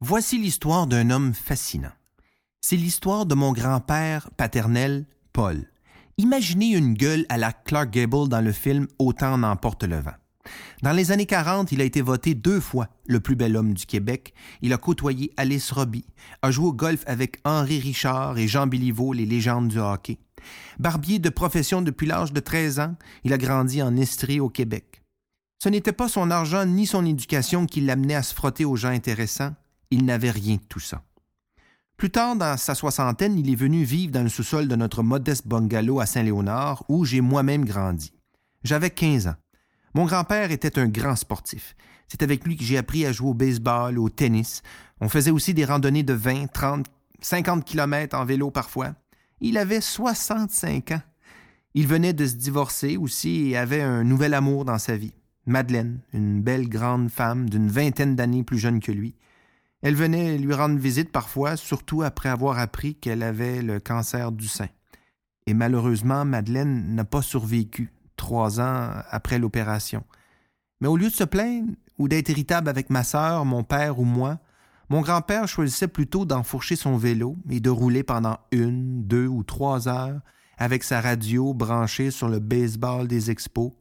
Voici l'histoire d'un homme fascinant. C'est l'histoire de mon grand-père paternel, Paul. Imaginez une gueule à la Clark Gable dans le film Autant n'emporte le vent. Dans les années 40, il a été voté deux fois le plus bel homme du Québec. Il a côtoyé Alice Robbie, a joué au golf avec Henri Richard et Jean Béliveau, les légendes du hockey. Barbier de profession depuis l'âge de 13 ans, il a grandi en Estrie au Québec. Ce n'était pas son argent ni son éducation qui l'amenait à se frotter aux gens intéressants, il n'avait rien de tout ça. Plus tard, dans sa soixantaine, il est venu vivre dans le sous-sol de notre modeste bungalow à Saint-Léonard, où j'ai moi-même grandi. J'avais 15 ans. Mon grand-père était un grand sportif. C'est avec lui que j'ai appris à jouer au baseball, au tennis. On faisait aussi des randonnées de 20, 30, 50 kilomètres en vélo parfois. Il avait 65 ans. Il venait de se divorcer aussi et avait un nouvel amour dans sa vie. Madeleine, une belle grande femme d'une vingtaine d'années plus jeune que lui. Elle venait lui rendre visite parfois, surtout après avoir appris qu'elle avait le cancer du sein. Et malheureusement, Madeleine n'a pas survécu trois ans après l'opération. Mais au lieu de se plaindre ou d'être irritable avec ma sœur, mon père ou moi, mon grand-père choisissait plutôt d'enfourcher son vélo et de rouler pendant une, deux ou trois heures avec sa radio branchée sur le baseball des expos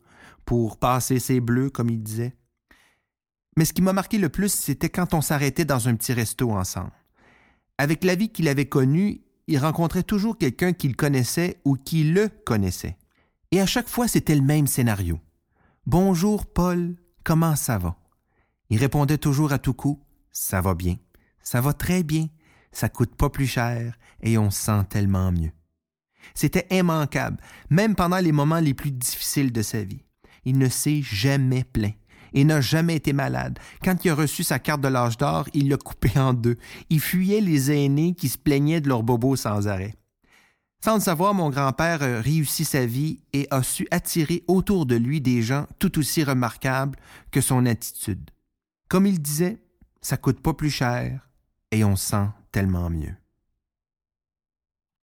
pour passer ses bleus, comme il disait. Mais ce qui m'a marqué le plus, c'était quand on s'arrêtait dans un petit resto ensemble. Avec la vie qu'il avait connue, il rencontrait toujours quelqu'un qu'il connaissait ou qui le connaissait. Et à chaque fois, c'était le même scénario. Bonjour, Paul, comment ça va? Il répondait toujours à tout coup Ça va bien, ça va très bien, ça coûte pas plus cher et on se sent tellement mieux. C'était immanquable, même pendant les moments les plus difficiles de sa vie. Il ne s'est jamais plaint et n'a jamais été malade. Quand il a reçu sa carte de l'âge d'or, il l'a coupée en deux. Il fuyait les aînés qui se plaignaient de leurs bobos sans arrêt. Sans le savoir, mon grand-père a réussi sa vie et a su attirer autour de lui des gens tout aussi remarquables que son attitude. Comme il disait, ça coûte pas plus cher et on sent tellement mieux.